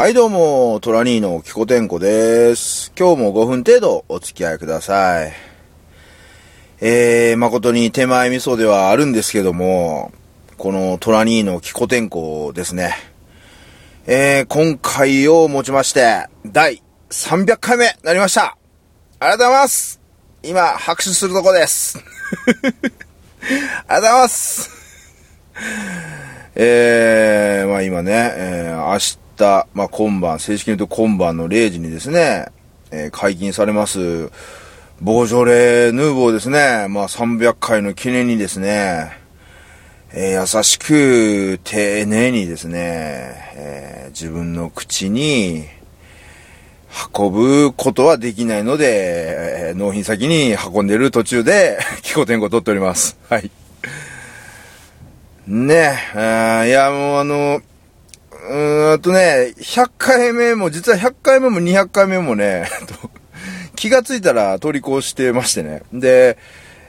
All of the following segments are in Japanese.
はいどうも、トラニーのキコテンコです。今日も5分程度お付き合いください。えー、誠に手前味噌ではあるんですけども、このトラニーのキコテンコですね。えー、今回をもちまして、第300回目なりました。ありがとうございます今、拍手するとこです。ありがとうございますえー、まあ今ね、えー、日、まあ今晩、正式に言うと今晩の0時にですね、えー解禁されます、ボージョレヌーボーですね、まあ300回の記念にですね、えー優しく、丁寧にですね、えー自分の口に、運ぶことはできないので、えー納品先に運んでる途中で、気候天候取っております。はい。ねえ、いや、もうあの、うーんとね、100回目も、実は100回目も200回目もね、気がついたら取り越してましてね。で、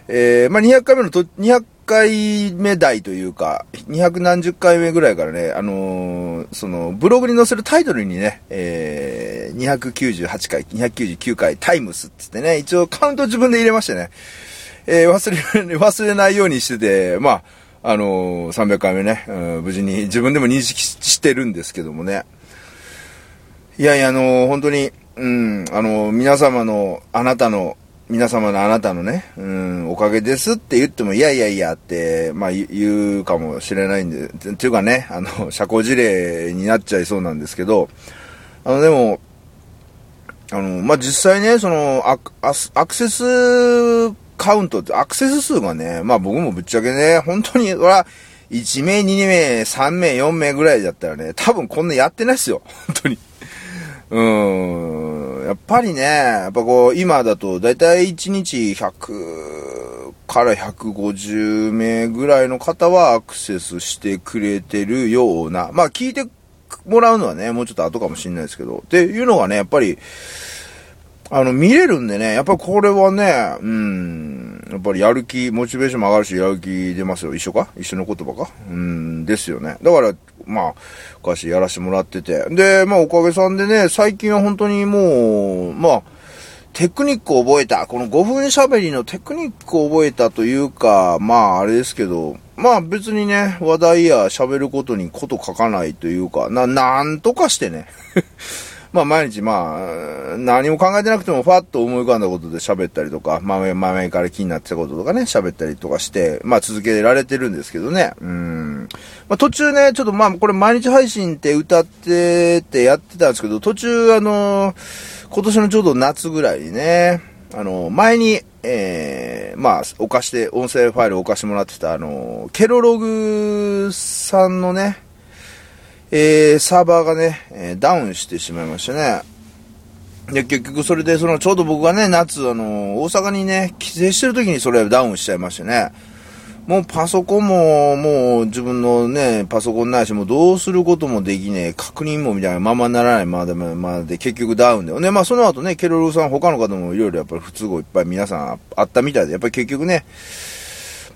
えーまあ、200回目のと、200回目台というか、200何十回目ぐらいからね、あのーその、ブログに載せるタイトルにね、えー、298回、299回タイムスって言ってね、一応カウント自分で入れましてね、えー忘れ、忘れないようにしてて、まあ、あのー300回目ね、うん無事に自分でも認識してるんですけどもね。いやいや、あのー本当に、うん、あのー皆様の、あなたの、皆様のあなたのね、うん、おかげですって言っても、いやいやいやって、まあ言うかもしれないんで、てっていうかね、あの、社交辞令になっちゃいそうなんですけど、あの、でも、あの、まあ、実際ね、その、アアクセスカウントって、アクセス数がね、まあ僕もぶっちゃけね、本当に、俺は、1名、2名、3名、4名ぐらいだったらね、多分こんなやってないっすよ。本当に。うーん。やっぱりね、やっぱこう、今だと、だいたい1日100から150名ぐらいの方はアクセスしてくれてるような、まあ聞いてもらうのはね、もうちょっと後かもしれないですけど、っていうのがね、やっぱり、あの、見れるんでね、やっぱこれはね、うん、やっぱりやる気、モチベーションも上がるし、やる気出ますよ。一緒か？一緒の言葉か？うん、ですよね。だから、まあ、昔やらせてもらってて。で、まあ、おかげさんでね、最近は本当にもう、まあ、テクニックを覚えた。この5分喋りのテクニックを覚えたというか、まあ、あれですけど、まあ別にね、話題や喋ることにこと書かないというか、な、なんとかしてね。まあ毎日まあ、何も考えてなくてもファッと思い浮かんだことで喋ったりとか、前々前から気になってたこととかね、喋ったりとかして、まあ続けられてるんですけどね。うん。まあ途中ね、ちょっとまあこれ毎日配信って歌っててやってたんですけど、途中あの、今年のちょうど夏ぐらいにね、あの、前に、えー、まあ、お貸して、音声ファイルをお貸してもらってた、あの、ケロログさんのね、えー、サーバーがね、えダウンしてしまいましたね。で、結局それで、その、ちょうど僕がね、夏、あの、大阪にね、帰省してる時にそれダウンしちゃいましてね。もうパソコンも、もう自分のね、パソコンないし、もうどうすることもできねえ、確認もみたいなままならないままで、ままで、結局ダウンで。ね、まあその後ね、ケロロさん、他の方もいろいろやっぱり不都合いっぱい皆さんあったみたいで、やっぱり結局ね、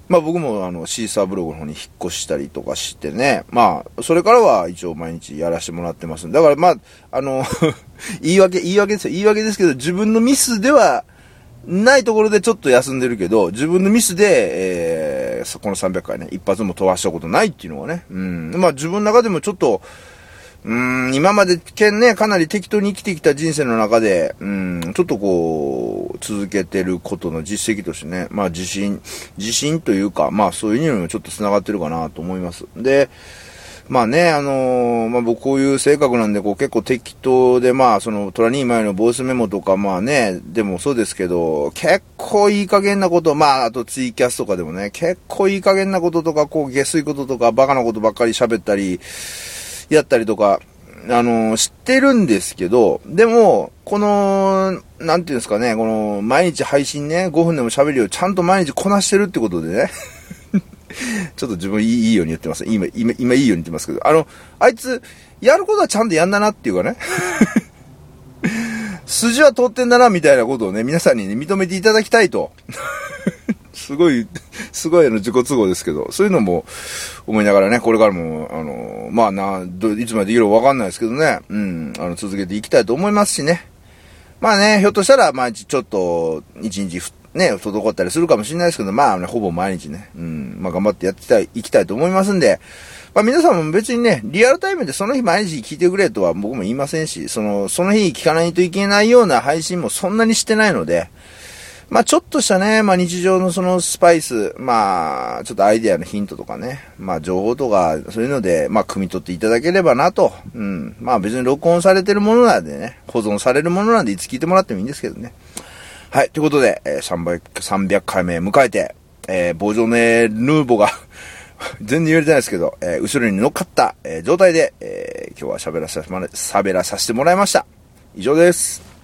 まあ僕もあのシーサーブログの方に引っ越したりとかしてね、まあそれからは一応毎日やらせてもらってますだからまあ、あの、言い訳、言い訳ですよ。言い訳ですけど、自分のミスではないところでちょっと休んでるけど、自分のミスで、えー、そこの300回ね、一発も飛ばしたことないっていうのはね、うん、まあ自分の中でもちょっと、うん、今までけんね、かなり適当に生きてきた人生の中で、うん、ちょっとこう、続けてることの実績としてね、まあ自信、自信というか、まあそういうにもちょっと繋がってるかなと思います。で、まあね、あのーまあ僕こういう性格なんで、こう結構適当で、まあそのトラニー前のボイスメモとか、まあね、でもそうですけど、結構いい加減なこと、まああとツイキャスとかでもね、結構いい加減なこととか、こう下水こととか、バカなことばっかり喋ったり、やったりとか、あの、知ってるんですけど、でも、この、なんていうんですかね、この、毎日配信ね、5分でも喋るよ、ちゃんと毎日こなしてるってことでね。ちょっと自分いいいいように言ってます。今、今、今いいように言ってますけど、あの、あいつ、やることはちゃんとやんだなっていうかね。筋は通ってんだな、みたいなことをね、皆さんにね、認めていただきたいと。すごい、すごいあの自己都合ですけど、そういうのも思いながらね、これからも、あの、まあな、どいつまでできるかわかんないですけどね、うん、あの、続けていきたいと思いますしね。まあね、ひょっとしたら、まあ、ちょっと、一日ね、滞ったりするかもしれないですけど、まあね、ほぼ毎日ね、うん、まあ頑張ってやってたい、いきたいと思いますんで、まあ皆さんも別にね、リアルタイムでその日毎日聞いてくれとは僕も言いませんし、その、その日聞かないといけないような配信もそんなにしてないので、まあちょっとしたね、まあ日常のそのスパイス、まあちょっとアイデアのヒントとかね、まあ情報とかそういうので、まあ汲み取っていただければなと。うん。まあ別に録音されてるものなんでね、保存されるものなんでいつ聞いてもらってもいいんですけどね。はい、ということで、えー、300, 300回目迎えて、えー、ボジョネ・ヌーボが 全然言われてないですけど、えー、後ろに乗っかった、えー、状態で、えー、今日は喋らさせ、喋らさせてもらいました。以上です。